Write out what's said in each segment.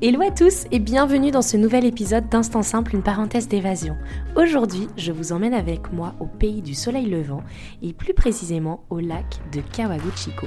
Hello à tous et bienvenue dans ce nouvel épisode d'Instant Simple, une parenthèse d'évasion. Aujourd'hui, je vous emmène avec moi au pays du soleil levant et plus précisément au lac de Kawaguchiko.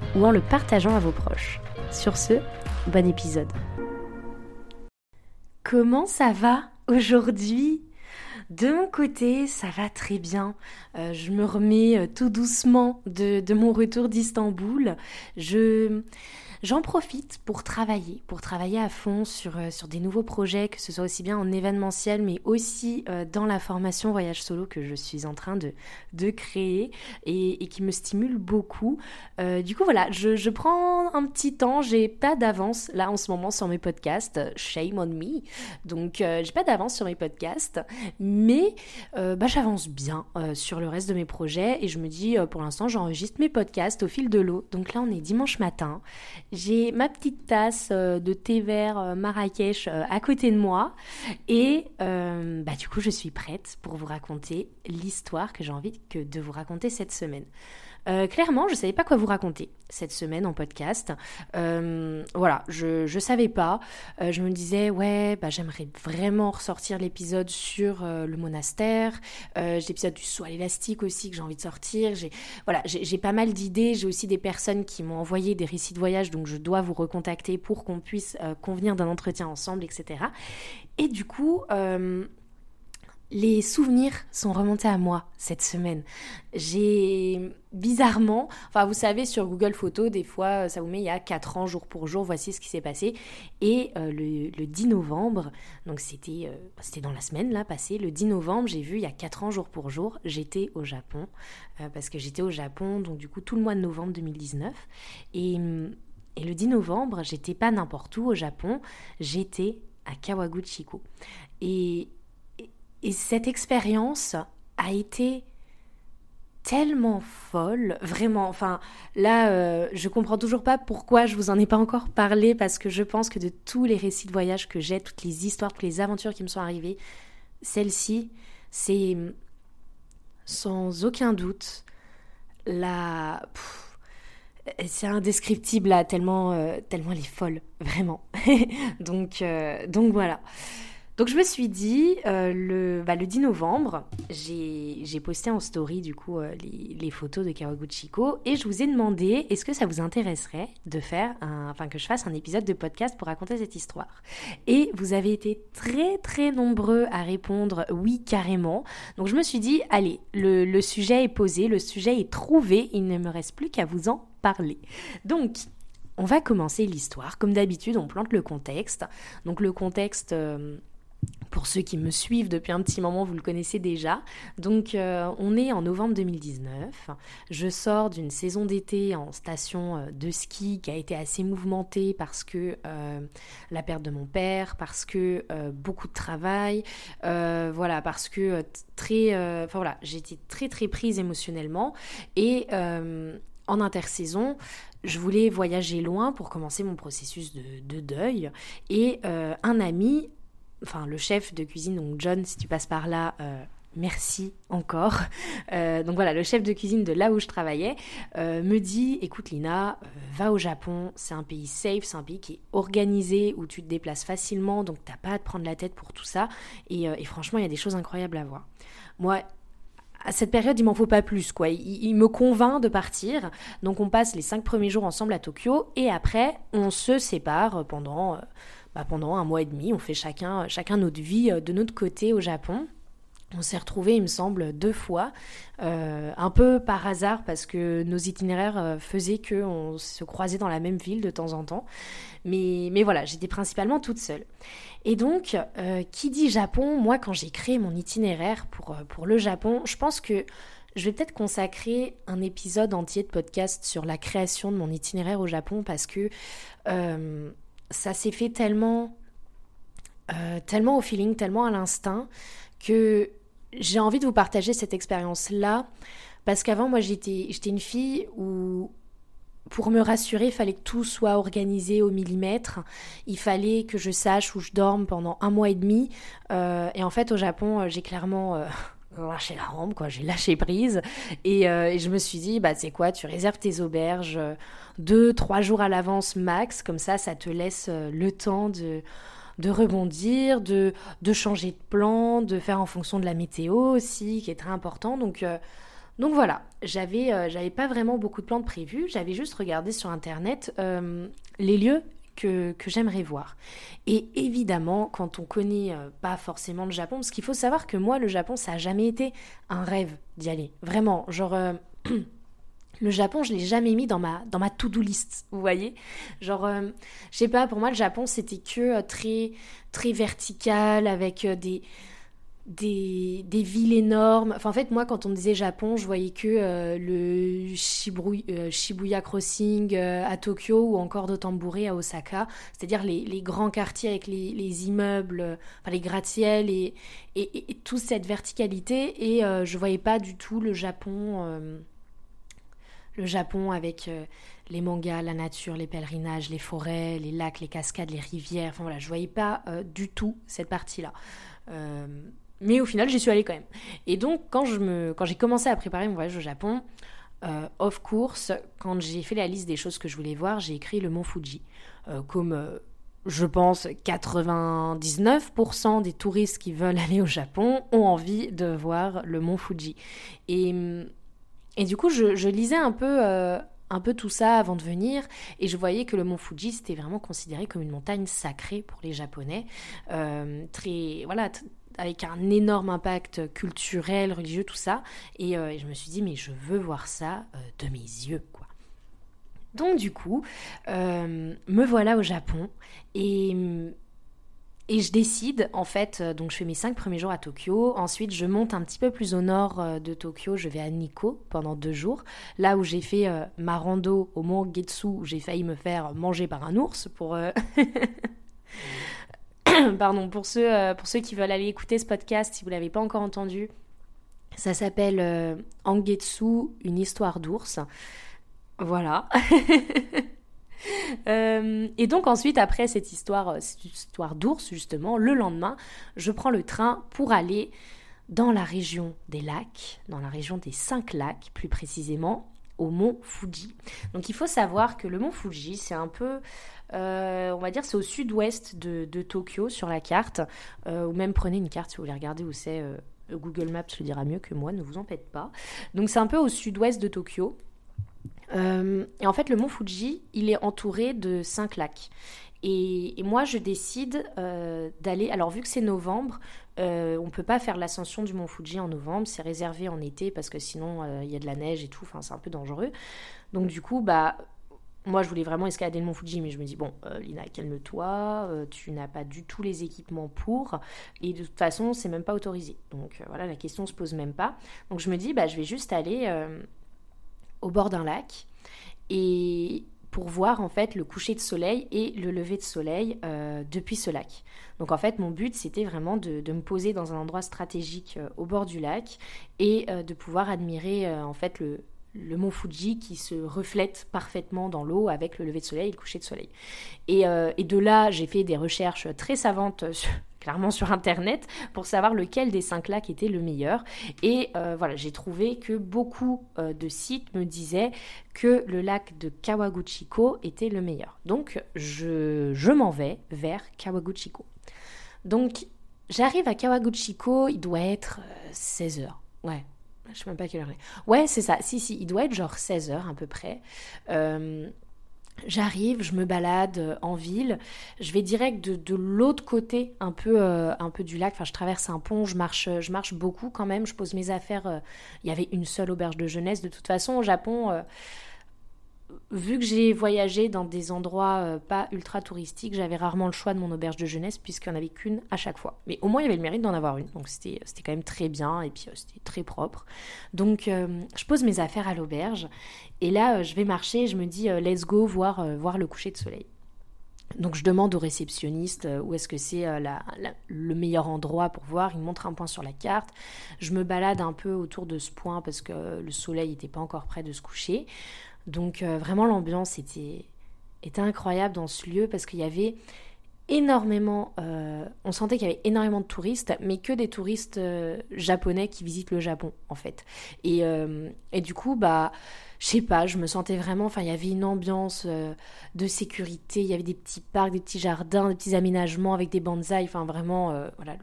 ou en le partageant à vos proches. Sur ce, bon épisode. Comment ça va aujourd'hui? De mon côté, ça va très bien. Euh, je me remets euh, tout doucement de, mon retour d'Istanbul. Je, J'en profite pour travailler, pour travailler à fond sur, euh, sur des nouveaux projets, que ce soit aussi bien en événementiel, mais aussi dans la formation voyage solo que je suis en train de, de créer et, qui me stimule beaucoup. Du coup, voilà, je, je prends un petit temps, j'ai pas d'avance là en ce moment sur mes podcasts, shame on me. Donc, j'ai pas d'avance sur mes podcasts, mais bah, j'avance bien sur le reste de mes projets et je me dis, pour l'instant, j'enregistre mes podcasts au fil de l'eau. Donc là, on est dimanche matin j'ai ma petite tasse euh, de thé vert euh, Marrakech euh, à côté de moi et bah, du coup je suis prête pour vous raconter l'histoire que j'ai envie de vous raconter cette semaine. Euh, clairement, je ne savais pas quoi vous raconter cette semaine en podcast. Euh, voilà, je ne savais pas. Euh, je me disais, ouais, bah, j'aimerais vraiment ressortir l'épisode sur le monastère. j'ai l'épisode du soie élastique aussi que j'ai envie de sortir. Voilà, j'ai pas mal d'idées. J'ai aussi des personnes qui m'ont envoyé des récits de voyage, donc je dois vous recontacter pour qu'on puisse convenir d'un entretien ensemble, etc. Et du coup, les souvenirs sont remontés à moi cette semaine. J'ai bizarrement, enfin vous savez sur Google Photos, des fois ça vous met il y a 4 ans jour pour jour, voici ce qui s'est passé. Et euh, le, 10 novembre, donc c'était euh, c'était dans la semaine là passée, le 10 novembre j'ai vu il y a 4 ans jour pour jour, j'étais au Japon, euh, parce que j'étais au Japon donc du coup tout le mois de novembre 2019. Et, et le 10 novembre j'étais pas n'importe où au Japon, j'étais à Kawaguchiko. Et et cette expérience a été tellement folle, vraiment. Enfin, là, euh, je comprends toujours pas pourquoi je vous en ai pas encore parlé, parce que je pense que de tous les récits de voyage que j'ai, toutes les histoires, toutes les aventures qui me sont arrivées, celle-ci, c'est sans aucun doute la. c'est indescriptible là, tellement, euh, tellement elle est folle, vraiment. donc, euh, donc voilà. Donc je me suis dit, euh, le, bah, le 10 novembre, j'ai posté en story du coup euh, les, photos de Kawaguchiko et je vous ai demandé est-ce que ça vous intéresserait de faire, un, enfin que je fasse un épisode de podcast pour raconter cette histoire? Et vous avez été très très nombreux à répondre oui carrément. Donc je me suis dit, allez, le, le sujet est posé, le sujet est trouvé, il ne me reste plus qu'à vous en parler. Donc on va commencer l'histoire. Comme d'habitude, on plante le contexte. Donc le contexte... Euh, pour ceux qui me suivent depuis un petit moment, vous le connaissez déjà. Donc euh, on est en novembre 2019. Je sors d'une saison d'été en station euh, de ski qui a été assez mouvementée parce que euh, la perte de mon père, parce que beaucoup de travail, voilà, parce que très, enfin voilà, j'étais très très prise émotionnellement et en intersaison, je voulais voyager loin pour commencer mon processus de, de deuil et un ami enfin le chef de cuisine, donc John, si tu passes par là, euh, merci encore. Euh, donc voilà, le chef de cuisine de là où je travaillais euh, me dit, écoute Lina, va au Japon, c'est un pays safe, c'est un pays qui est organisé, où tu te déplaces facilement, donc t'as pas à te prendre la tête pour tout ça. Et, franchement, il y a des choses incroyables à voir. Moi, à cette période, il m'en faut pas plus, quoi. Il, il, me convainc de partir. Donc, on passe les cinq premiers jours ensemble à Tokyo et après, on se sépare pendant bah, pendant un mois et demi, on fait chacun, chacun notre vie euh, de notre côté au Japon. On s'est retrouvés, il me semble, deux fois, euh, un peu par hasard parce que nos itinéraires euh, faisaient qu'on se croisait dans la même ville de temps en temps. Mais, mais voilà, j'étais principalement toute seule. Et donc, qui dit Japon, moi quand j'ai créé mon itinéraire pour, pour le Japon, je pense que je vais peut-être consacrer un épisode entier de podcast sur la création de mon itinéraire au Japon parce que ça s'est fait tellement, tellement au feeling, tellement à l'instinct que j'ai envie de vous partager cette expérience-là parce qu'avant, moi, j'étais, une fille où, pour me rassurer, il fallait que tout soit organisé au millimètre. Il fallait que je sache où je dorme pendant un mois et demi. Euh, et en fait, au Japon, euh, j'ai clairement euh, lâché la rampe, quoi. J'ai lâché prise. Et, et, je me suis dit, bah, c'est quoi, tu réserves tes auberges deux, trois jours à l'avance max. Comme ça, ça te laisse le temps de de rebondir, de, de changer de plan, de faire en fonction de la météo aussi, qui est très important. Donc, euh, donc voilà, j'avais euh, j'avais pas vraiment beaucoup de plans de prévus, j'avais juste regardé sur internet euh, les lieux que, j'aimerais voir. Et évidemment, quand on connaît pas forcément le Japon, parce qu'il faut savoir que moi, le Japon, ça a jamais été un rêve d'y aller. Vraiment, genre. le Japon, je l'ai jamais mis dans ma, dans ma to-do list, vous voyez Genre, euh, je sais pas, pour moi, le Japon, c'était que euh, très, très vertical, avec euh, des, des, des, villes énormes. Enfin, en fait, moi, quand on disait Japon, je voyais que le Shibuya Crossing à Tokyo ou encore Dotonbori à Osaka, c'est-à-dire les, les, grands quartiers avec les, les immeubles, enfin, les gratte-ciels et, et, et, toute cette verticalité. Et je voyais pas du tout le Japon le Japon avec euh, les mangas, la nature, les pèlerinages, les forêts, les lacs, les cascades, les rivières. Enfin voilà, je voyais pas euh, du tout cette partie-là. Euh, mais au final, j'y suis allée quand même. Et donc, quand, j'ai commencé à préparer mon voyage au Japon, off course, quand j'ai fait la liste des choses que je voulais voir, j'ai écrit le mont Fuji. comme je pense 99% des touristes qui veulent aller au Japon ont envie de voir le mont Fuji. Et hum, et du coup, je, lisais un peu, euh, un peu tout ça avant de venir, et je voyais que le mont Fuji, c'était vraiment considéré comme une montagne sacrée pour les Japonais, euh, très, voilà, avec un énorme impact culturel, religieux, tout ça. Et, euh, je me suis dit, mais je veux voir ça de mes yeux, quoi. Donc du coup, me voilà au Japon, et et je décide, en fait, euh, donc je fais mes cinq premiers jours à Tokyo. Ensuite, je monte un petit peu plus au nord euh, de Tokyo. Je vais à Nikko pendant deux jours. Là où j'ai fait euh, ma rando au mont Getsu, où j'ai failli me faire manger par un ours pour. Pardon, pour ceux, pour ceux qui veulent aller écouter ce podcast, si vous ne l'avez pas encore entendu, ça s'appelle Angetsu, une histoire d'ours. Voilà. Euh, et donc ensuite, après cette histoire, euh, cette histoire d'ours, justement, le lendemain, je prends le train pour aller dans la région des lacs, dans la région des cinq lacs plus précisément, au mont Fuji. Donc il faut savoir que le mont Fuji, c'est un peu, euh, on va dire, c'est au sud-ouest de, Tokyo sur la carte, ou même prenez une carte si vous voulez regarder où c'est. Google Maps le dira mieux que moi, ne vous en pas. Donc c'est un peu au sud-ouest de Tokyo. Euh, et en fait, le mont Fuji, il est entouré de cinq lacs. Et, moi, je décide euh, d'aller. Alors, vu que c'est novembre, euh, on ne peut pas faire l'ascension du mont Fuji en novembre. C'est réservé en été parce que sinon, il y a de la neige et tout. Enfin, c'est un peu dangereux. Donc, du coup, bah. Moi, je voulais vraiment escalader le mont Fuji, mais je me dis, bon, Lina, calme-toi, tu n'as pas du tout les équipements pour, et de toute façon, c'est même pas autorisé. Donc voilà, la question se pose même pas. Donc je me dis, bah, je vais juste aller au bord d'un lac et pour voir en fait le coucher de soleil et le lever de soleil euh, depuis ce lac. Donc en fait mon but c'était vraiment de, me poser dans un endroit stratégique euh, au bord du lac et euh, de pouvoir admirer en fait le, le mont Fuji qui se reflète parfaitement dans l'eau avec le lever de soleil et le coucher de soleil. Et, et de là, j'ai fait des recherches très savantes clairement sur internet pour savoir lequel des cinq lacs était le meilleur. Et euh, voilà, j'ai trouvé que beaucoup euh, de sites me disaient que le lac de Kawaguchiko était le meilleur. Donc je, je m'en vais vers Kawaguchiko. Donc j'arrive à Kawaguchiko, il doit être 16h. Euh, ouais, je sais même pas quelle heure. Ouais, c'est ça. Si, si, il doit être genre 16h à peu près. J'arrive, je me balade euh, en ville, je vais direct de, l'autre côté un peu, euh, un peu du lac, enfin je traverse un pont, je marche, je marche beaucoup quand même, je pose mes affaires, euh, il y avait une seule auberge de jeunesse, de toute façon au Japon, vu que j'ai voyagé dans des endroits pas ultra touristiques, j'avais rarement le choix de mon auberge de jeunesse puisqu'il n'y en avait qu'une à chaque fois. Mais au moins il y avait le mérite d'en avoir une, donc c'était quand même très bien et puis c'était très propre. Donc je pose mes affaires à l'auberge et là, euh, je vais marcher, je me dis, euh, let's go voir, euh, voir le coucher de soleil. Donc je demande au réceptionniste où est-ce que c'est le meilleur endroit pour voir. Il montre un point sur la carte. Je me balade un peu autour de ce point parce que le soleil n'était pas encore prêt de se coucher. Donc vraiment l'ambiance était, incroyable dans ce lieu parce qu'il y avait énormément, on sentait qu'il y avait énormément de touristes, mais que des touristes japonais qui visitent le Japon en fait. Et, du coup, bah je sais pas, je me sentais vraiment, enfin il y avait une ambiance euh, de sécurité, il y avait des petits parcs, des petits jardins, des petits aménagements avec des bonsaïs, enfin vraiment euh, voilà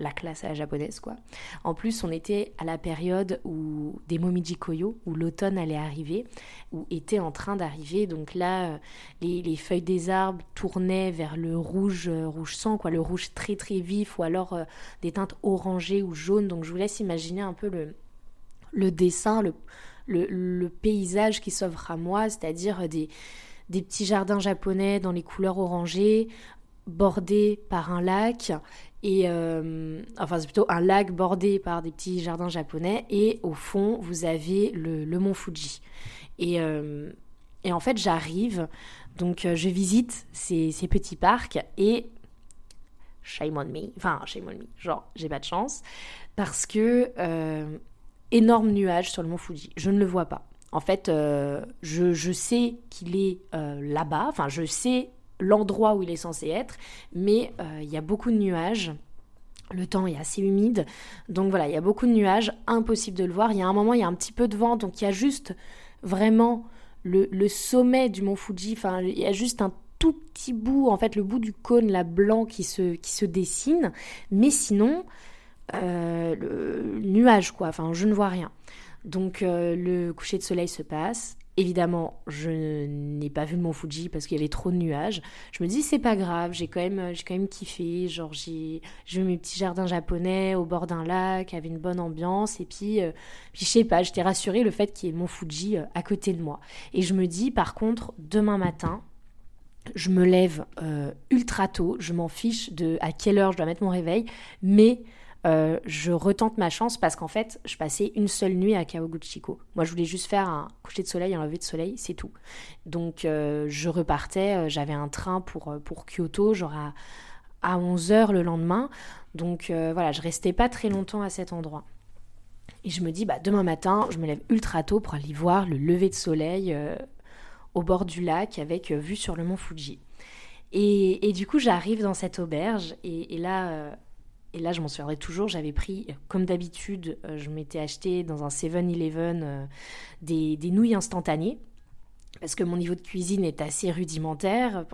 la classe à japonaise. En plus on était à la période où des momiji koyo, où l'automne allait arriver, où était en train d'arriver, donc là euh, les, feuilles des arbres tournaient vers le rouge rouge sang quoi, le rouge très très vif ou alors des teintes orangées ou jaunes, donc je vous laisse imaginer un peu le dessin, le, paysage qui s'offre à moi, c'est-à-dire des petits jardins japonais dans les couleurs orangées, bordés par un lac, et euh, enfin c'est plutôt un lac bordé par des petits jardins japonais, et au fond vous avez le, mont Fuji. Et, euh, et en fait j'arrive, donc euh, je visite ces, ces, petits parcs, et shame on me, enfin shame on me, genre j'ai pas de chance, parce que énorme nuage sur le mont Fuji. Je ne le vois pas. En fait, euh, je, sais qu'il est euh, là-bas, enfin je sais l'endroit où il est censé être, mais euh, il y a beaucoup de nuages. Le temps est assez humide, donc voilà, il y a beaucoup de nuages, impossible de le voir. Il y a un moment, il y a un petit peu de vent, donc il y a juste vraiment le, sommet du mont Fuji, enfin il y a juste un tout petit bout, en fait le bout du cône là blanc qui se, qui se dessine, mais sinon euh, le nuage, quoi. Enfin, je ne vois rien. Donc, euh, le coucher de soleil se passe. Évidemment, je n'ai pas vu le mont Fuji parce qu'il y avait trop de nuages. Je me dis, c'est pas grave, j'ai quand, même, j'ai quand même kiffé. Genre, j'ai, vu mes petits jardins japonais au bord d'un lac, avait une bonne ambiance. Et puis, euh, puis je sais pas, j'étais rassurée le fait qu'il y ait le mont Fuji à côté de moi. Et je me dis, par contre, demain matin, je me lève ultra tôt. Je m'en fiche de à quelle heure je dois mettre mon réveil. Mais euh, je retente ma chance parce qu'en fait, je passais une seule nuit à Kawaguchiko. Moi, je voulais juste faire un coucher de soleil, un lever de soleil, c'est tout. Donc, euh, je repartais, euh, j'avais un train pour, pour Kyoto, genre à, à 11h le lendemain. Donc, voilà, je restais pas très longtemps à cet endroit. Et je me dis, bah, demain matin, je me lève ultra tôt pour aller voir le lever de soleil au bord du lac avec vue sur le mont Fuji. Et, et du coup, j'arrive dans cette auberge et, et là, et là, je m'en souviendrai toujours, j'avais pris, comme d'habitude, euh, je m'étais acheté dans un 7-Eleven euh, des, nouilles instantanées, parce que mon niveau de cuisine est assez rudimentaire,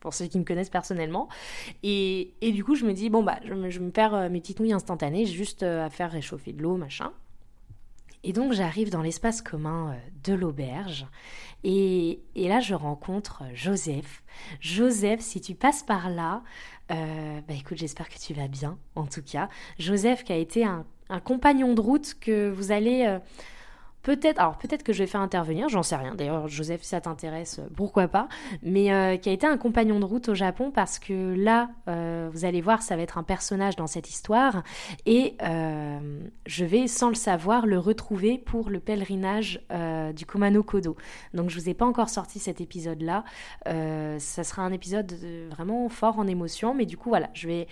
pour ceux, qui me connaissent personnellement. Et, du coup, je me dis, bon, bah, je, vais me faire euh, mes petites nouilles instantanées, juste à faire réchauffer de l'eau, machin. Et donc, j'arrive dans l'espace commun de l'auberge. Et, là, je rencontre Joseph. Joseph, si tu passes par là, euh, bah écoute, j'espère que tu vas bien, en tout cas. Joseph qui a été un, compagnon de route que vous allez euh, Peut-être, alors peut-être que je vais faire intervenir, j'en sais rien. D'ailleurs, Joseph, si ça t'intéresse, euh, pourquoi pas. Mais euh, qui a été un compagnon de route au Japon parce que là, euh, vous allez voir, ça va être un personnage dans cette histoire et je vais, sans le savoir, le retrouver pour le pèlerinage du Kumano Kodo. Donc, je vous ai pas encore sorti cet épisode-là. ça sera un épisode vraiment fort en émotion, mais du coup, voilà, je vais,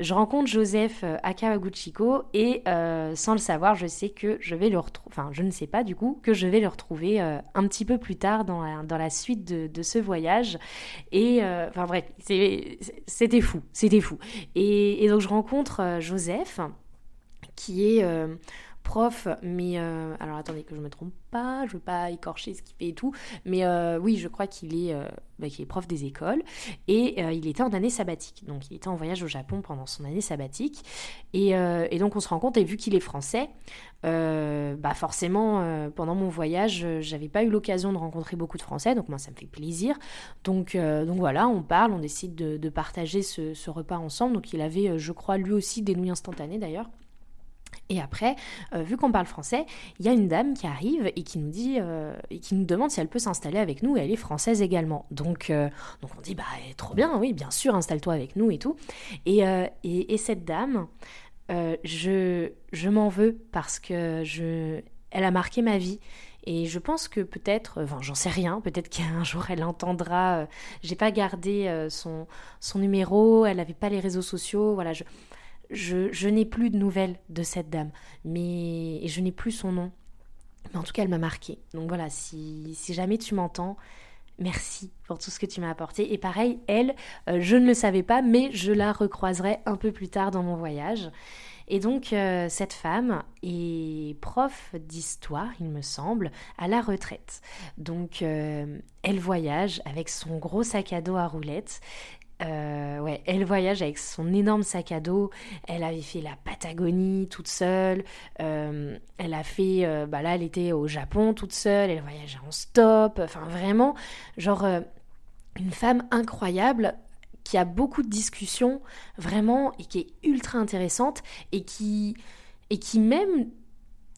je rencontre Joseph à Kawaguchiko et sans le savoir, je sais que je vais le retrouver. Enfin, je ne sais pas du coup que je vais le retrouver euh, un petit peu plus tard dans la, dans la suite de, ce voyage. Et euh, enfin bref, c'était fou, c'était fou. Et, donc je rencontre euh, Joseph qui est prof, mais alors attendez que je me trompe pas, je veux pas écorcher ce qu'il fait et tout, mais oui, je crois qu'il est, bah, est prof des écoles et il était en année sabbatique, donc il était en voyage au Japon pendant son année sabbatique et, donc on se rend compte et vu qu'il est français, euh, bah forcément, euh, pendant mon voyage, euh, j'avais pas eu l'occasion de rencontrer beaucoup de Français, donc moi ça me fait plaisir. Donc, donc voilà, on parle, on décide de, partager ce, repas ensemble. Donc il avait, je crois, lui aussi des nouilles instantanées d'ailleurs. Et après, vu qu'on parle français, il y a une dame qui arrive et qui nous dit et qui nous demande si elle peut s'installer avec nous et elle est française également. Donc, donc on dit bah trop bien, oui bien sûr, installe-toi avec nous et tout. Et, et, et cette dame, euh, je, je m'en veux parce que je, elle a marqué ma vie. Et je pense que peut-être, enfin j'en sais rien, peut-être qu'un jour elle entendra. Euh, j'ai pas gardé euh, son, son numéro, elle n'avait pas les réseaux sociaux, voilà. Je, n'ai plus de nouvelles de cette dame, mais je n'ai plus son nom. Mais en tout cas, elle m'a marqué. Donc voilà, si, si jamais tu m'entends, Merci pour tout ce que tu m'as apporté. Et pareil, elle, euh, je ne le savais pas, mais je la recroiserai un peu plus tard dans mon voyage. Et donc, euh, cette femme est prof d'histoire, il me semble, à la retraite. Donc, euh, elle voyage avec son gros sac à dos à roulettes. Euh, ouais, elle voyage avec son énorme sac à dos. Elle avait fait la Patagonie toute seule. Euh, elle a fait, euh, bah là, elle était au Japon toute seule. Elle voyageait en stop. Enfin, vraiment, genre une femme incroyable qui a beaucoup de discussions, vraiment, et qui est ultra intéressante et qui et qui même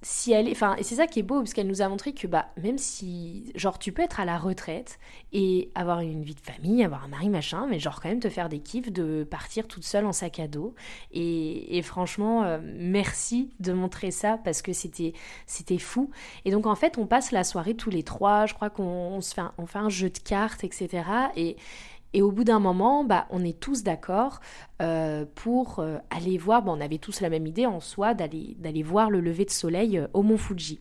si elle enfin, et c'est ça qui est beau parce qu'elle nous a montré que bah même si, genre, tu peux être à la retraite et avoir une vie de famille, avoir un mari machin, mais genre quand même te faire des kiffs de partir toute seule en sac à dos. Et, franchement, euh, merci de montrer ça parce que c'était c'était fou. Et donc en fait, on passe la soirée tous les trois. Je crois qu'on se fait, on fait un jeu de cartes, etc. Et et au bout d'un moment, bah, on est tous d'accord euh, pour euh, aller voir, bon, on avait tous la même idée en soi, d'aller, d'aller voir le lever de soleil euh, au mont Fuji.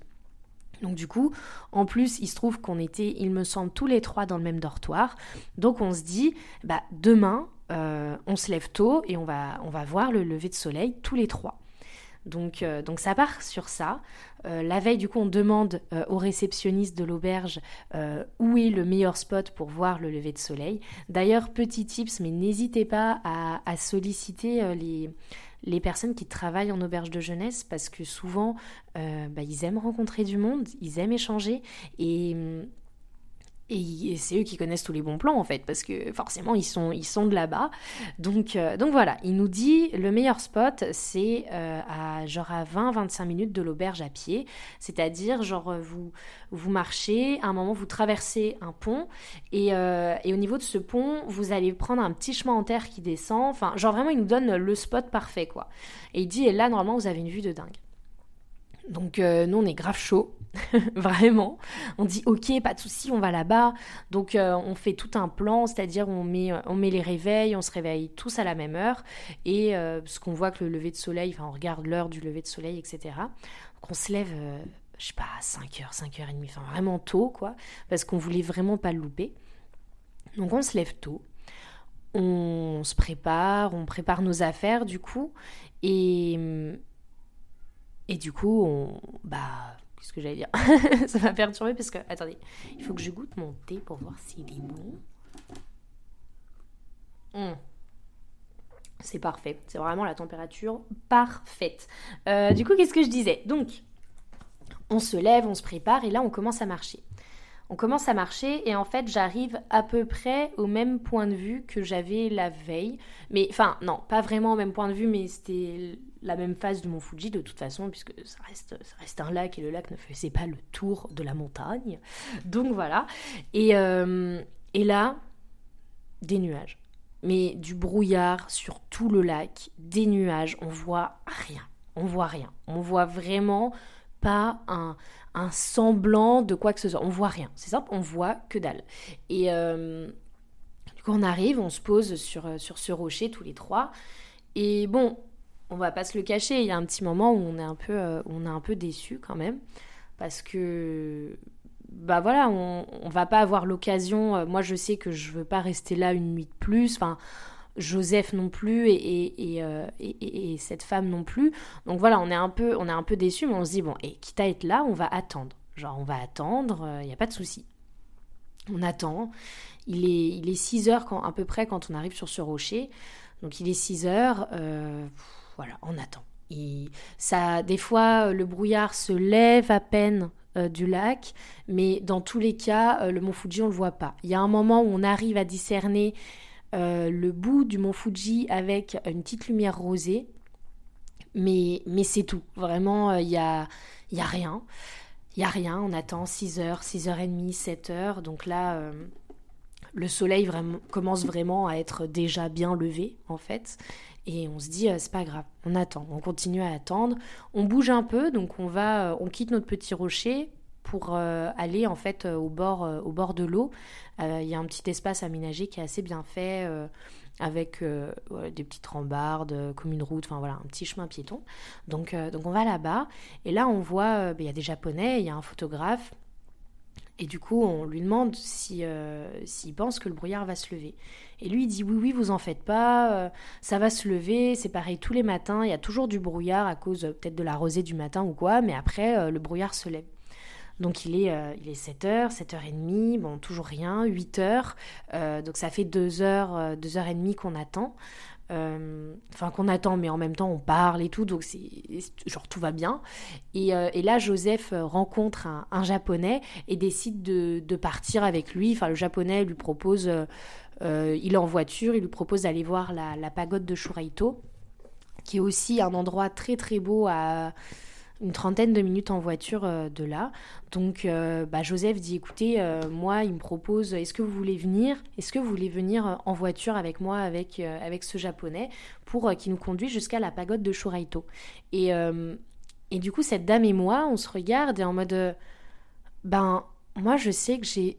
Donc du coup, en plus, il se trouve qu'on était, il me semble, tous les trois dans le même dortoir. Donc on se dit, bah, demain, on se lève tôt et on va, on va voir le lever de soleil tous les trois. Donc, euh, donc ça part sur ça. Euh, la veille, du coup, on demande euh, au réceptionniste de l'auberge où est le meilleur spot pour voir le lever de soleil. D'ailleurs, petit tips, mais n'hésitez pas à, solliciter les, les personnes qui travaillent en auberge de jeunesse parce que souvent, bah, ils aiment rencontrer du monde, ils aiment échanger et et c'est eux qui connaissent tous les bons plans en fait, parce que forcément ils sont, ils sont de là-bas. Donc, euh, donc voilà, il nous dit le meilleur spot c'est euh, à genre à 20-25 minutes de l'auberge à pied. C'est-à-dire genre vous, vous marchez, à un moment vous traversez un pont et, euh, et, au niveau de ce pont vous allez prendre un petit chemin en terre qui descend. Enfin genre vraiment il nous donne le spot parfait quoi. Et il dit et là normalement vous avez une vue de dingue. Donc nous on est grave chaud vraiment. On dit ok, pas de souci, on va là-bas. Donc euh, on fait tout un plan, c'est-à-dire on met, on met les réveils, on se réveille tous à la même heure et euh, parce qu'on voit que le lever de soleil, enfin on regarde l'heure du lever de soleil, etc. Donc on se lève, euh, je sais pas, à 5h, 5h30, enfin vraiment tôt quoi, parce qu'on voulait vraiment pas le louper. Donc on se lève tôt, on se prépare, on prépare nos affaires du coup et et du coup on bah Qu'est-ce que j'allais dire Ça m'a perturbé parce que. Attendez, il faut que je goûte mon thé pour voir s'il est bon. Hmm. C'est parfait. C'est vraiment la température parfaite. Euh, du coup, qu'est-ce que je disais? Donc, on se lève, on se prépare et là, on commence à marcher. On commence à marcher et en fait, j'arrive à peu près au même point de vue que j'avais la veille. Mais enfin, non, pas vraiment au même point de vue, mais c'était la même phase du mont Fuji de toute façon, puisque ça reste, ça reste un lac et le lac ne faisait pas le tour de la montagne. Donc voilà. Et, euh, et là, des nuages. Mais du brouillard sur tout le lac, des nuages, on voit rien. On voit rien. On voit vraiment pas un, un semblant de quoi que ce soit. On voit rien. C'est simple, on voit que dalle. Et euh, du coup, on arrive, on se pose sur, sur ce rocher tous les trois. Et bon, on va pas se le cacher, il y a un petit moment où on est un peu, euh, déçu quand même, parce que bah voilà, on, on va pas avoir l'occasion. Euh, moi, je sais que je veux pas rester là une nuit de plus. Enfin, Joseph non plus et, et, cette femme non plus. Donc voilà, on est un peu, on est un peu déçus, mais on se dit, bon, et quitte à être là, on va attendre. Genre, on va attendre, il n'y a pas de souci. On attend. Il est, il est 6 heures quand, à peu près quand on arrive sur ce rocher. Donc il est 6 heures. Voilà, on attend. Ça, des fois, le brouillard se lève à peine euh, du lac, mais dans tous les cas, euh, le mont Fuji, on ne le voit pas. Il y a un moment où on arrive à discerner euh, le bout du mont Fuji avec une petite lumière rosée, mais, c'est tout. Vraiment, il n'y a, rien. Il n'y a rien, on attend 6h, 6h30, 7h. Donc là, le soleil commence vraiment à être déjà bien levé, en fait. Et on se dit, euh, c'est pas grave, on attend, on continue à attendre. On bouge un peu, donc on va, euh, on quitte notre petit rocher pour euh, aller en fait au bord, au bord de l'eau. Il y a un petit espace aménagé qui est assez bien fait avec des petites rambardes, comme une route, enfin voilà, un petit chemin piéton. Donc, donc on va là-bas et là on voit, ben, il y a des Japonais, il y a un photographe et du coup, on lui demande s'il si, pense que le brouillard va se lever. Et lui, il dit oui, oui, vous en faites pas, euh, ça va se lever, c'est pareil tous les matins, il y a toujours du brouillard à cause euh, peut-être de la rosée du matin ou quoi, mais après, euh, le brouillard se lève. Donc il est, il est 7h, 7h30, bon, toujours rien, 8h, donc ça fait 2h, 2h30 qu'on attend. Euh, enfin qu'on attend, mais en même temps on parle et tout, donc c'est genre tout va bien. Et, euh, là Joseph euh, rencontre un, japonais et décide de, partir avec lui. Enfin le japonais lui propose, il est en voiture, il lui propose d'aller voir la, la, pagode de Shuraito, qui est aussi un endroit très très beau à une trentaine de minutes en voiture euh, de là. Donc euh, bah, Joseph dit écoutez, euh, moi il me propose, est-ce que vous voulez venir Est-ce que vous voulez venir en voiture avec moi, avec, avec ce japonais, pour qu'il nous conduise jusqu'à la pagode de Shuraito et, et du coup cette dame et moi, on se regarde et en mode, ben moi je sais que j'ai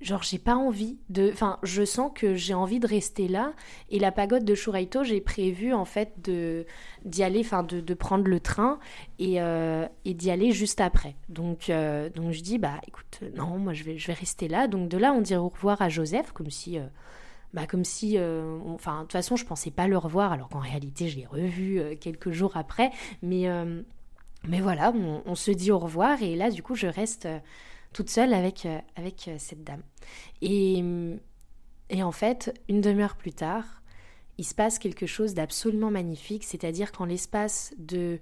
genre j'ai pas envie de enfin je sens que j'ai envie de rester là. Et la pagode de Shuraito j'ai prévu en fait de d'y aller enfin de, de, prendre le train et, euh, et d'y aller juste après. Donc euh, donc je dis bah écoute non moi je vais je vais rester là. Donc de là on dit au revoir à Joseph comme si euh, bah comme si enfin de toute façon je pensais pas le revoir alors qu'en réalité je l'ai revu quelques jours après. Mais mais voilà on, on, se dit au revoir. Et là du coup je reste toute seule avec, euh, euh, cette dame. Et, et en fait, une demi-heure plus tard, il se passe quelque chose d'absolument magnifique, c'est-à-dire qu'en l'espace de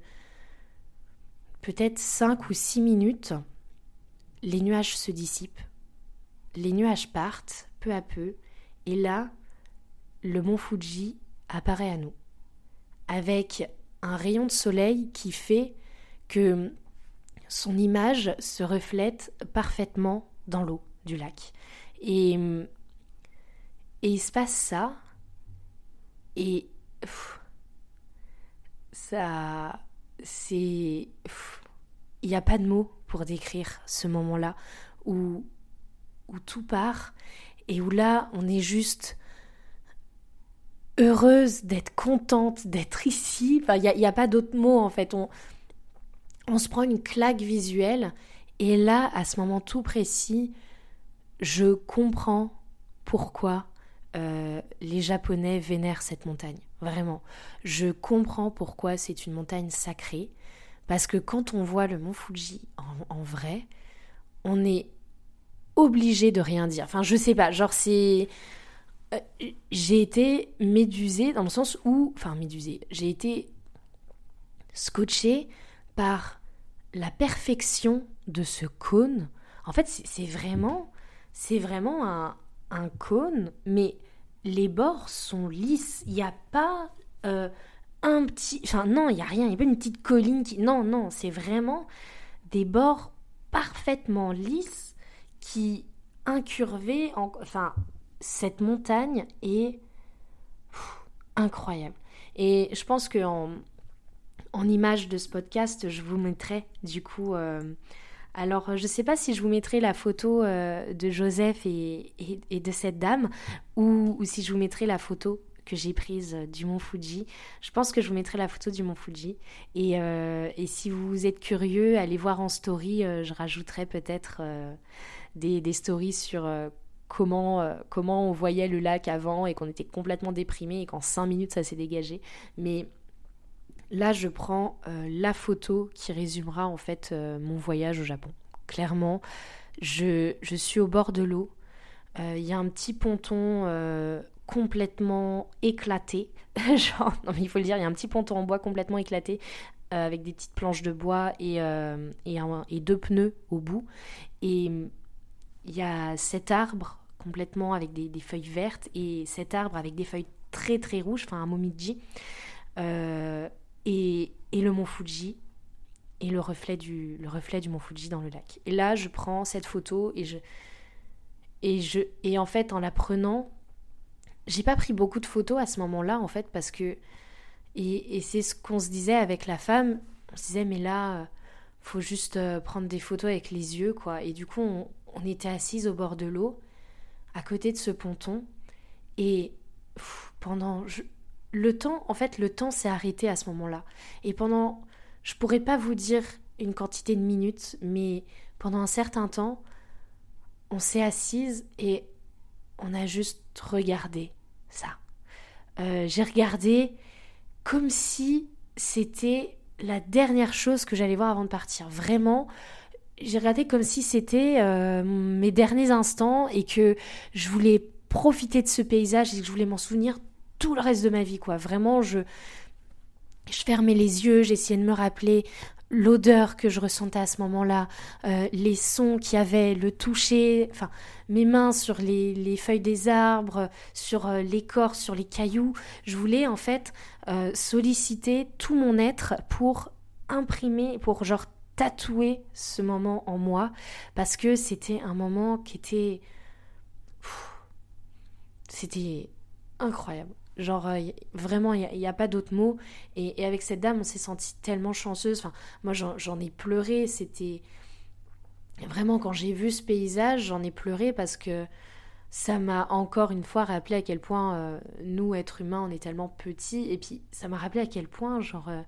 peut-être 5 ou 6 minutes, les nuages se dissipent, les nuages partent peu à peu, et là, le mont Fuji apparaît à nous, avec un rayon de soleil qui fait que son image se reflète parfaitement dans l'eau du lac. Et, il se passe ça, et ça, c'est, il n'y a pas de mots pour décrire ce moment-là où, où tout part et où là, on est juste heureuse d'être contente d'être ici. Enfin, il n'y a, a, pas d'autres mots en fait. On se prend une claque visuelle et là, à ce moment tout précis, je comprends pourquoi euh, les Japonais vénèrent cette montagne. Vraiment. Je comprends pourquoi c'est une montagne sacrée. Parce que quand on voit le mont Fuji en, vrai, on est obligé de rien dire. Enfin, je sais pas, genre c'est. Euh, j'ai été médusée dans le sens où. Enfin, médusée. J'ai été scotchée par la perfection de ce cône. En fait, c'est vraiment, c'est vraiment un, cône, mais les bords sont lisses. Il n'y a pas euh, un petit, enfin non, il y a rien. Il n'y a pas une petite colline qui, non, non, c'est vraiment des bords parfaitement lisses qui incurvés. Enfin, cette montagne est incroyable. Et je pense que en image de ce podcast, je vous mettrai du coup. Euh, alors, je ne sais pas si je vous mettrai la photo euh, de Joseph et, de cette dame, ou, si je vous mettrai la photo que j'ai prise du mont Fuji. Je pense que je vous mettrai la photo du mont Fuji. Et, euh, si vous êtes curieux, allez voir en story. je rajouterai peut-être des, des, stories sur comment, comment on voyait le lac avant et qu'on était complètement déprimé et qu'en 5 minutes ça s'est dégagé. Mais là, je prends la photo qui résumera en fait mon voyage au Japon. Clairement, je, suis au bord de l'eau. Il y a un petit ponton complètement éclaté. Genre, il faut le dire, il y a un petit ponton en bois complètement éclaté euh, avec des petites planches de bois et, euh, deux pneus au bout. Et il y a cet arbre complètement avec des, feuilles vertes et cet arbre avec des feuilles très très rouges, enfin un momiji, euh, et, et, le mont Fuji et le reflet, du, le reflet du mont Fuji dans le lac. Et là, je prends cette photo et je... Et, je, et en fait, en la prenant, j'ai pas pris beaucoup de photos à ce moment-là, en fait, parce que. Et, c'est ce qu'on se disait avec la femme. On se disait, mais là, euh, faut juste euh, prendre des photos avec les yeux, quoi. Et du coup, on, était assises au bord de l'eau, à côté de ce ponton. Et pendant. Le temps, en fait, le temps s'est arrêté à ce moment-là. Et pendant. Je pourrais pas vous dire une quantité de minutes, mais pendant un certain temps, on s'est assises et on a juste regardé ça. Euh, j'ai regardé comme si c'était la dernière chose que j'allais voir avant de partir. Vraiment, j'ai regardé comme si c'était euh, mes derniers instants et que je voulais profiter de ce paysage et que je voulais m'en souvenir tout le reste de ma vie. Quoi. Vraiment, je, je fermais les yeux, j'essayais de me rappeler l'odeur que je ressentais à ce moment-là, euh, les sons qu'il y avait, le toucher, enfin mes mains sur les, feuilles des arbres, sur euh, l'écorce, sur les cailloux. Je voulais en fait euh, solliciter tout mon être pour imprimer, pour genre tatouer ce moment en moi, parce que c'était un moment qui était... C'était incroyable. Genre, euh, vraiment, il n'y a, pas d'autre mot. Et, avec cette dame, on s'est senti tellement chanceuse. Enfin, moi, j'en ai pleuré. C'était. Vraiment, quand j'ai vu ce paysage, j'en ai pleuré parce que ça m'a encore une fois rappelé à quel point euh, nous, êtres humains, on est tellement petits. Et puis, ça m'a rappelé à quel point, genre. Euh,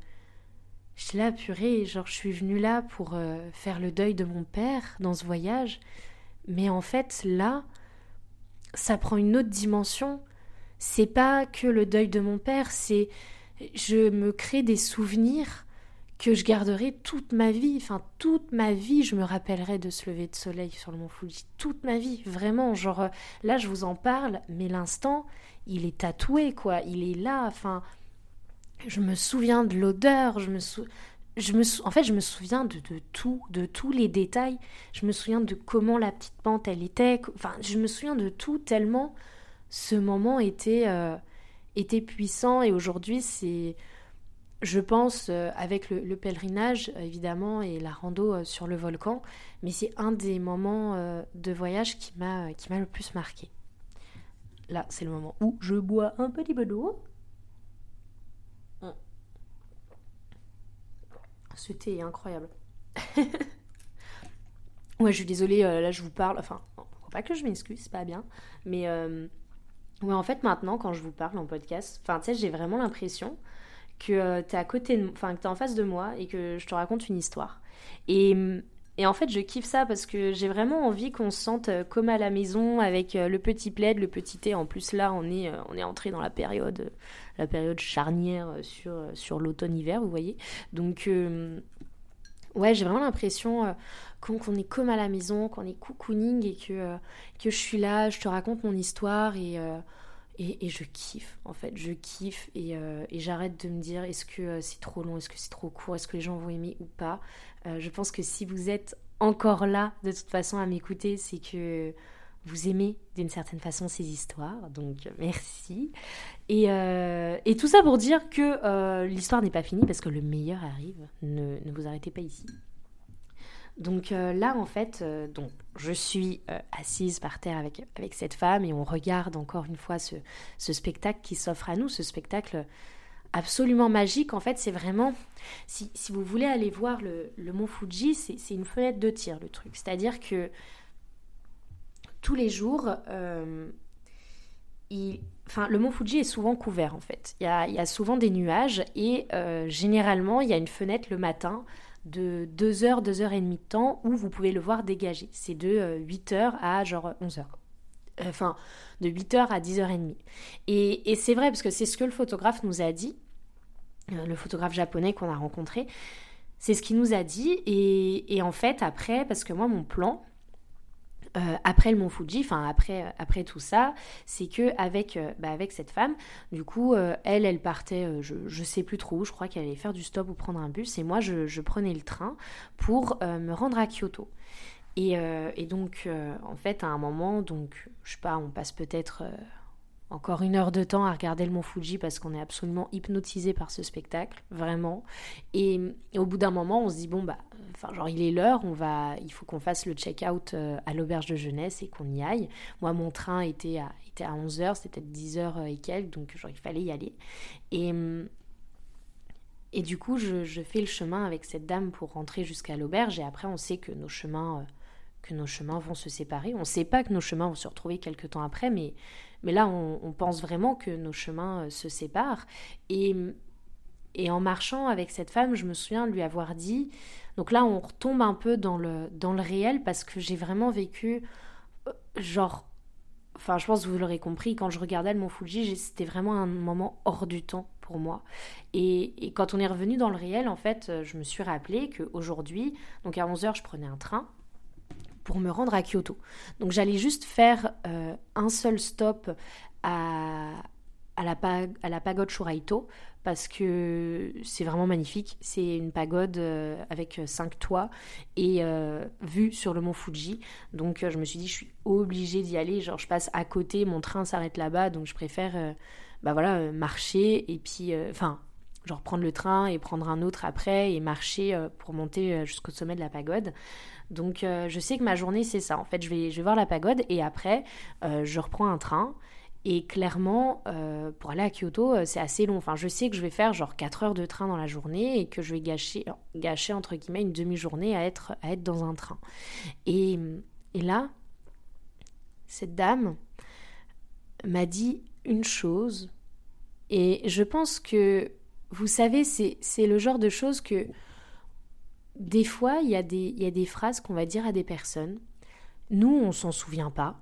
J'étais là, purée, genre, je suis venue là pour faire le deuil de mon père dans ce voyage. Mais en fait, là, ça prend une autre dimension c'est pas que le deuil de mon père, c'est je me crée des souvenirs que je garderai toute ma vie. Enfin, toute ma vie, je me rappellerai de ce lever de soleil sur le mont Fuji. Toute ma vie, vraiment. Genre, euh, là, je vous en parle, mais l'instant, il est tatoué, quoi. Il est là. Enfin, je me souviens de l'odeur. Je me Je me en fait, je me souviens de, de, tout, de tous les détails. Je me souviens de comment la petite pente, elle était. Enfin, je me souviens de tout tellement ce moment était, euh, était puissant et aujourd'hui c'est, je pense, euh, avec le, pèlerinage évidemment et la rando euh, sur le volcan, mais c'est un des moments de voyage qui m'a, le plus marqué. Là, c'est le moment où je bois un petit peu d'eau. Ce thé est incroyable. ouais, je suis désolée, là je vous parle, enfin, pas que je m'excuse, c'est pas bien, mais Ouais, en fait, maintenant, quand je vous parle en podcast, enfin, tu sais, j'ai vraiment l'impression que euh, tu es à côté enfin, que tu en face de moi et que je te raconte une histoire. Et, et en fait, je kiffe ça parce que j'ai vraiment envie qu'on se sente euh, comme à la maison avec euh, le petit plaid, le petit thé. En plus, là, on est, on entré dans la période, la période charnière sur, sur l'automne-hiver, vous voyez. Donc, ouais, j'ai vraiment l'impression qu'on est comme à la maison, qu'on est cocooning et que, euh, je suis là, je te raconte mon histoire et, euh, et, je kiffe en fait, je kiffe et, euh, et j'arrête de me dire est-ce que c'est trop long, est-ce que c'est trop court, est-ce que les gens vont aimer ou pas? je pense que si vous êtes encore là de toute façon à m'écouter, c'est que vous aimez d'une certaine façon ces histoires, donc merci. Et, et tout ça pour dire que l'histoire n'est pas finie parce que le meilleur arrive. Ne, vous arrêtez pas ici. Donc euh, là, en fait, euh, donc, je suis euh, assise par terre avec, avec cette femme et on regarde encore une fois ce, spectacle qui s'offre à nous, ce spectacle absolument magique. En fait, c'est vraiment, si, vous voulez aller voir le, mont Fuji, c'est une fenêtre de tir, le truc. C'est-à-dire que tous les jours, enfin, le mont Fuji est souvent couvert, en fait. Il y a, souvent des nuages et généralement, il y a une fenêtre le matin de 2 heures, 2 heures et demie de temps où vous pouvez le voir dégager. C'est de 8 euh, à genre 11 heures. Enfin, de 8h à 10h30. Et, et c'est vrai, parce que c'est ce que le photographe nous a dit, le photographe japonais qu'on a rencontré, c'est ce qu'il nous a dit. Et, en fait, après, parce que moi, mon plan, euh, après le Mont Fuji, enfin après, après tout ça, c'est que avec, euh, bah, avec cette femme, du coup, euh, elle, elle partait, je, je sais plus trop où, je crois qu'elle allait faire du stop ou prendre un bus, et moi, je, je prenais le train pour me rendre à Kyoto. Et, et donc, en fait, à un moment, donc, je sais pas, on passe peut-être encore une heure de temps à regarder le mont Fuji parce qu'on est absolument hypnotisé par ce spectacle, vraiment. Et, au bout d'un moment, on se dit bon bah, enfin genre il est l'heure, on va, il faut qu'on fasse le check-out euh, à l'auberge de jeunesse et qu'on y aille. Moi, mon train était à, était à 11 h c'était peut-être 10 h et quelques, donc genre il fallait y aller. Et et du coup, je, je, fais le chemin avec cette dame pour rentrer jusqu'à l'auberge et après, on sait que nos chemins euh, que nos chemins vont se séparer. On ne sait pas que nos chemins vont se retrouver quelques temps après, mais, mais là, on, pense vraiment que nos chemins euh, se séparent. Et, et en marchant avec cette femme, je me souviens lui avoir dit, donc là, on retombe un peu dans le, dans le réel parce que j'ai vraiment vécu, euh, genre, enfin, je pense que vous l'aurez compris, quand je regardais le Mont Fuji, c'était vraiment un moment hors du temps pour moi. Et, et, quand on est revenu dans le réel, en fait, euh, je me suis rappelé qu'aujourd'hui, donc à 11h, je prenais un train pour me rendre à Kyoto. Donc j'allais juste faire euh, un seul stop à, la, à la pagode Shuraito parce que c'est vraiment magnifique. C'est une pagode euh, avec cinq toits et euh, vue sur le mont Fuji. Donc je me suis dit, je suis obligée d'y aller. Genre, je passe à côté, mon train s'arrête là-bas, donc je préfère bah voilà, marcher et puis, enfin, genre prendre le train et prendre un autre après et marcher pour monter jusqu'au sommet de la pagode. Donc euh, je sais que ma journée c'est ça. En fait, je vais, je vais voir la pagode et après euh, je reprends un train. Et clairement, euh, pour aller à Kyoto, c'est assez long. Enfin, je sais que je vais faire genre 4 heures de train dans la journée et que je vais gâcher, gâcher entre guillemets, une demi-journée à être, à être dans un train. Et, et là, cette dame m'a dit une chose. Et je pense que, vous savez, c'est le genre de choses que des fois, il y, a des, phrases qu'on va dire à des personnes. Nous, on s'en souvient pas,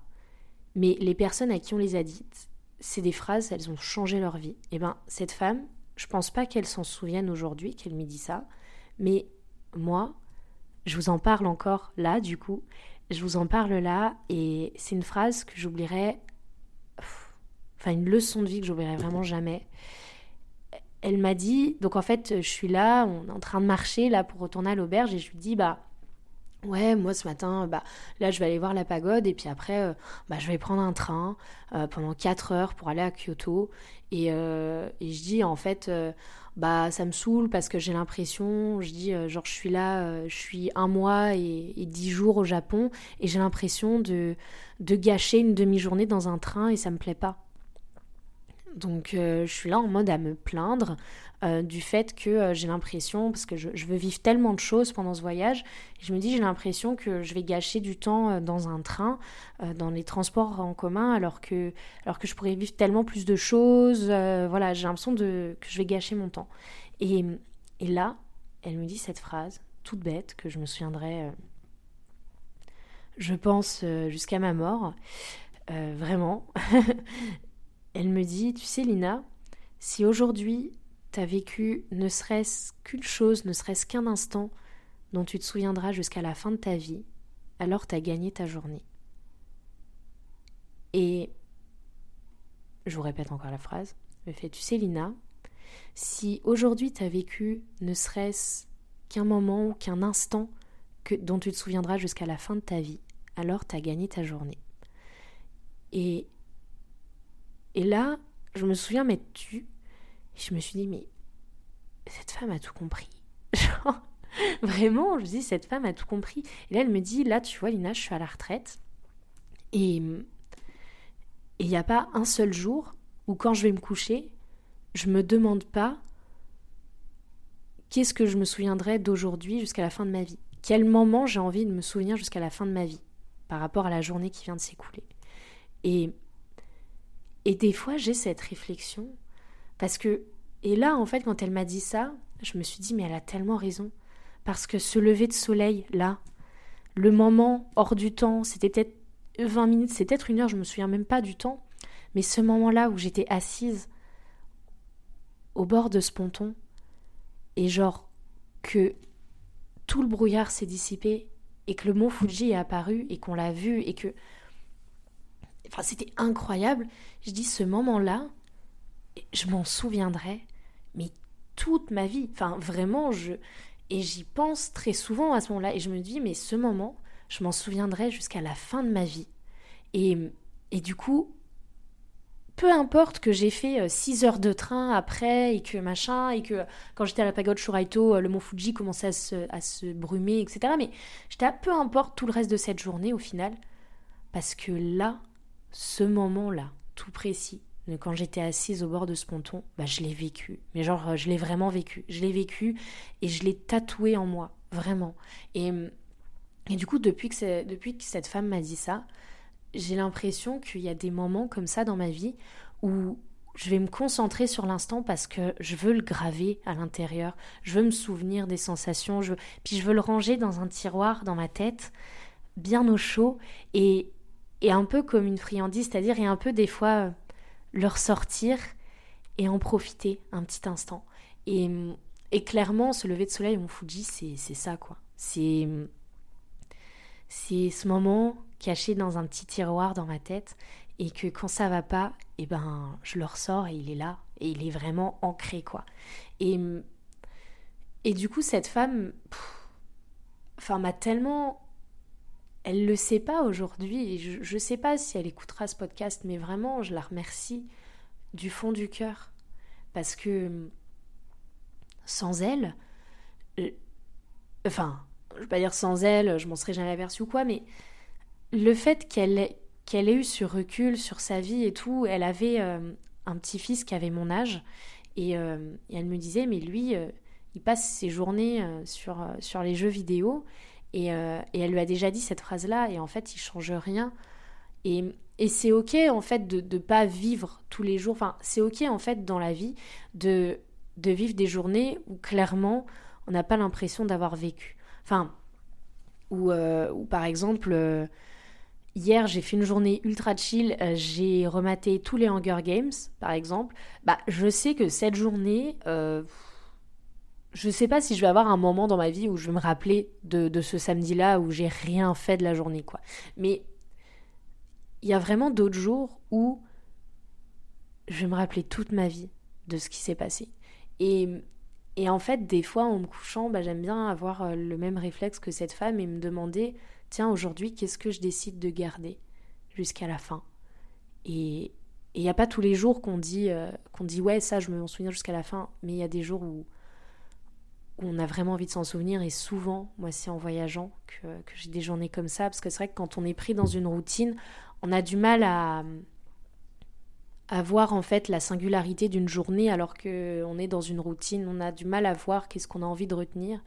mais les personnes à qui on les a dites, c'est des phrases, elles ont changé leur vie. Et eh ben, cette femme, je pense pas qu'elle s'en souvienne aujourd'hui, qu'elle me dit ça, mais moi, je vous en parle encore là, du coup, je vous en parle là, et c'est une phrase que j'oublierai, enfin une leçon de vie que j'oublierai vraiment jamais elle m'a dit, donc en fait, je suis là, on est en train de marcher là pour retourner à l'auberge et je lui dis, bah ouais, moi ce matin, bah là je vais aller voir la pagode et puis après, euh, bah je vais prendre un train euh, pendant 4 heures pour aller à Kyoto et, euh, je dis en fait, bah ça me saoule parce que j'ai l'impression, je dis genre je suis là, je suis un mois et, et 10 jours au Japon et j'ai l'impression de, de gâcher une demi-journée dans un train et ça me plaît pas. Donc euh, je suis là en mode à me plaindre euh, du fait que euh, j'ai l'impression, parce que je, veux vivre tellement de choses pendant ce voyage, je me dis j'ai l'impression que je vais gâcher du temps dans un train, dans les transports en commun, alors que, alors que je pourrais vivre tellement plus de choses. voilà, j'ai l'impression que je vais gâcher mon temps. Et, et là, elle me dit cette phrase, toute bête, que je me souviendrai, je pense, jusqu'à ma mort. vraiment. Elle me dit, tu sais Lina, si aujourd'hui t'as vécu ne serait-ce qu'une chose, ne serait-ce qu'un instant dont tu te souviendras jusqu'à la fin de ta vie, alors t'as gagné ta journée. Et je vous répète encore la phrase, me fait, tu sais Lina, si aujourd'hui t'as vécu ne serait-ce qu'un moment qu'un instant que, dont tu te souviendras jusqu'à la fin de ta vie, alors t'as gagné ta journée. Et et là, je me souviens m'être tue. je me suis dit, mais cette femme a tout compris. Genre, vraiment, je me dis, cette femme a tout compris. Et là, elle me dit, là, tu vois, Lina, je suis à la retraite. Et il n'y a pas un seul jour où, quand je vais me coucher, je me demande pas qu'est-ce que je me souviendrai d'aujourd'hui jusqu'à la fin de ma vie. Quel moment j'ai envie de me souvenir jusqu'à la fin de ma vie par rapport à la journée qui vient de s'écouler. Et et des fois, j'ai cette réflexion parce que, et là, en fait, quand elle m'a dit ça, je me suis dit, mais elle a tellement raison. Parce que ce lever de soleil, là, le moment hors du temps, c'était peut-être 20 minutes, c'est peut-être une heure, je me souviens même pas du temps. Mais ce moment-là où j'étais assise au bord de ce ponton, et genre que tout le brouillard s'est dissipé, et que le mont Fuji est apparu, et qu'on l'a vu, et que. Enfin, c'était incroyable. Je dis, ce moment-là, je m'en souviendrai, mais toute ma vie. Enfin, vraiment, je. Et j'y pense très souvent à ce moment-là. Et je me dis, mais ce moment, je m'en souviendrai jusqu'à la fin de ma vie. Et, et du coup, peu importe que j'ai fait 6 euh, heures de train après et que machin, et que quand j'étais à la pagode Shuraito, euh, le mont Fuji commençait à se, à se brumer, etc. Mais j'étais à peu importe tout le reste de cette journée au final. Parce que là, ce moment-là, tout précis, quand j'étais assise au bord de ce ponton, bah, je l'ai vécu. Mais genre, euh, je l'ai vraiment vécu. Je l'ai vécu et je l'ai tatoué en moi, vraiment. Et, et du coup, depuis que, depuis que cette femme m'a dit ça, j'ai l'impression qu'il y a des moments comme ça dans ma vie où je vais me concentrer sur l'instant parce que je veux le graver à l'intérieur, je veux me souvenir des sensations, je... puis je veux le ranger dans un tiroir dans ma tête, bien au chaud, et, et un peu comme une friandise, c'est-à-dire et un peu des fois le ressortir et en profiter un petit instant. Et, et clairement, ce lever de soleil mon Fuji, c'est ça, quoi. C'est c'est ce moment caché dans un petit tiroir dans ma tête et que quand ça va pas, et eh ben je le ressors et il est là et il est vraiment ancré quoi. Et et du coup cette femme, enfin m'a tellement elle le sait pas aujourd'hui. Je, ne sais pas si elle écoutera ce podcast, mais vraiment, je la remercie du fond du cœur. Parce que sans elle, euh, enfin, je vais pas dire sans elle, je m'en serais jamais aperçue ou quoi, mais le fait qu'elle qu'elle ait eu ce recul sur sa vie et tout, elle avait euh, un petit-fils qui avait mon âge, et, euh, elle me disait, mais lui, il passe ses journées sur, sur les jeux vidéo, euh, et, elle lui a déjà dit cette phrase-là, et en fait, il change rien. Et, c'est ok, en fait, de ne pas vivre tous les jours. Enfin, c'est ok, en fait, dans la vie, de, de vivre des journées où clairement, on n'a pas l'impression d'avoir vécu. Enfin, ou euh, par exemple, euh, hier, j'ai fait une journée ultra chill, j'ai rematé tous les Hunger Games, par exemple. Bah, je sais que cette journée je sais pas si je vais avoir un moment dans ma vie où je vais me rappeler de, ce samedi-là où j'ai rien fait de la journée, quoi. Mais il y a vraiment d'autres jours où je vais me rappeler toute ma vie de ce qui s'est passé. Et, en fait, des fois, en me couchant, bah, j'aime bien avoir euh, le même réflexe que cette femme et me demander, tiens, aujourd'hui, qu'est-ce que je décide de garder jusqu'à la fin? Et il n'y a pas tous les jours qu'on dit, euh, qu'on dit, ouais, ça, je me souviens jusqu'à la fin, mais il y a des jours où on a vraiment envie de s'en souvenir. Et souvent, moi, c'est en voyageant que, j'ai des journées comme ça. Parce que c'est vrai que quand on est pris dans une routine, on a du mal à, à voir en fait la singularité d'une journée alors qu'on est dans une routine. On a du mal à voir qu'est-ce qu'on a envie de retenir.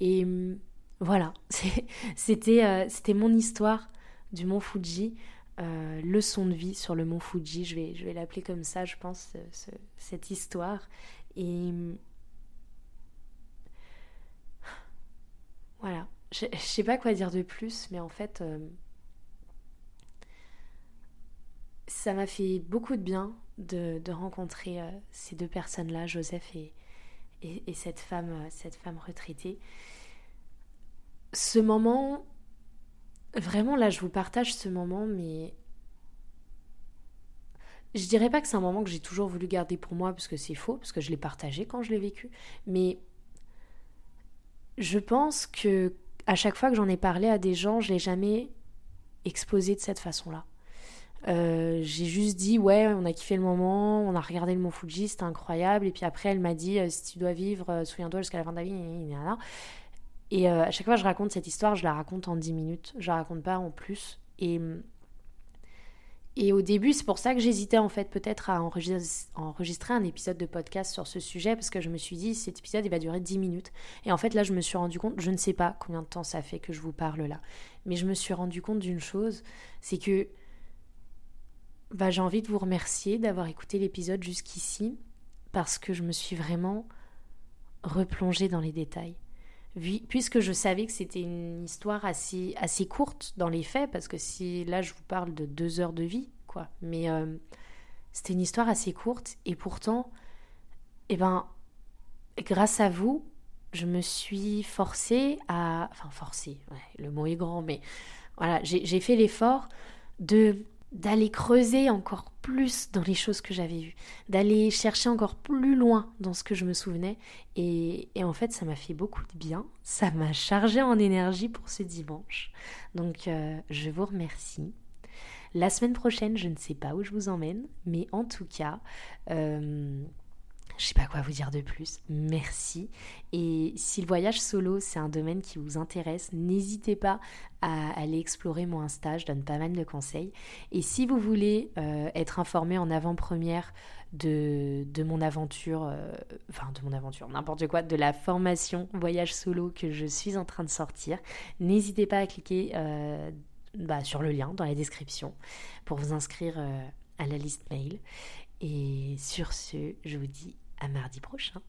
Et hum, voilà, c'était euh, c'était mon histoire du mont Fuji. Euh, leçon de vie sur le mont Fuji, je vais, je vais l'appeler comme ça, je pense, cette histoire. Et Voilà. Je, ne sais pas quoi dire de plus, mais en fait, euh, ça m'a fait beaucoup de bien de, rencontrer euh, ces deux personnes-là, Joseph et, et, cette, femme, euh, cette femme retraitée. Ce moment, vraiment là, je vous partage ce moment, mais je dirais pas que c'est un moment que j'ai toujours voulu garder pour moi, parce que c'est faux, parce que je l'ai partagé quand je l'ai vécu, mais je pense que à chaque fois que j'en ai parlé à des gens, je l'ai jamais exposé de cette façon-là. Euh, j'ai juste dit ouais, on a kiffé le moment, on a regardé le Mont Fuji, c'était incroyable. Et puis après, elle m'a dit euh, si tu dois vivre, euh, souviens-toi jusqu'à la fin de ta vie. Et à chaque fois que je raconte cette histoire, je la raconte en 10 minutes. Je la raconte pas en plus. Et et au début, c'est pour ça que j'hésitais en fait peut-être à enregistrer un épisode de podcast sur ce sujet parce que je me suis dit cet épisode il va durer 10 minutes. Et en fait là je me suis rendu compte, je ne sais pas combien de temps ça fait que je vous parle là, mais je me suis rendu compte d'une chose, c'est que bah, j'ai envie de vous remercier d'avoir écouté l'épisode jusqu'ici parce que je me suis vraiment replongée dans les détails. Puisque je savais que c'était une histoire assez, assez courte dans les faits, parce que si là je vous parle de deux heures de vie, quoi, mais euh, c'était une histoire assez courte, et pourtant, eh ben, grâce à vous, je me suis forcée à, enfin forcée, le mot est grand, mais voilà, j'ai fait l'effort de d'aller creuser encore plus dans les choses que j'avais vues, d'aller chercher encore plus loin dans ce que je me souvenais. Et, en fait, ça m'a fait beaucoup de bien. Ça m'a chargé en énergie pour ce dimanche. Donc, euh, je vous remercie. La semaine prochaine, je ne sais pas où je vous emmène, mais en tout cas, euh, je sais pas quoi vous dire de plus. Merci. Et si le voyage solo, c'est un domaine qui vous intéresse, n'hésitez pas à aller explorer mon Insta. Je donne pas mal de conseils. Et si vous voulez euh, être informé en avant-première de, de, mon aventure, euh, enfin de mon aventure, n'importe quoi, de la formation voyage solo que je suis en train de sortir, n'hésitez pas à cliquer euh, bah, sur le lien dans la description pour vous inscrire à la liste mail. Et sur ce, je vous dis à mardi prochain.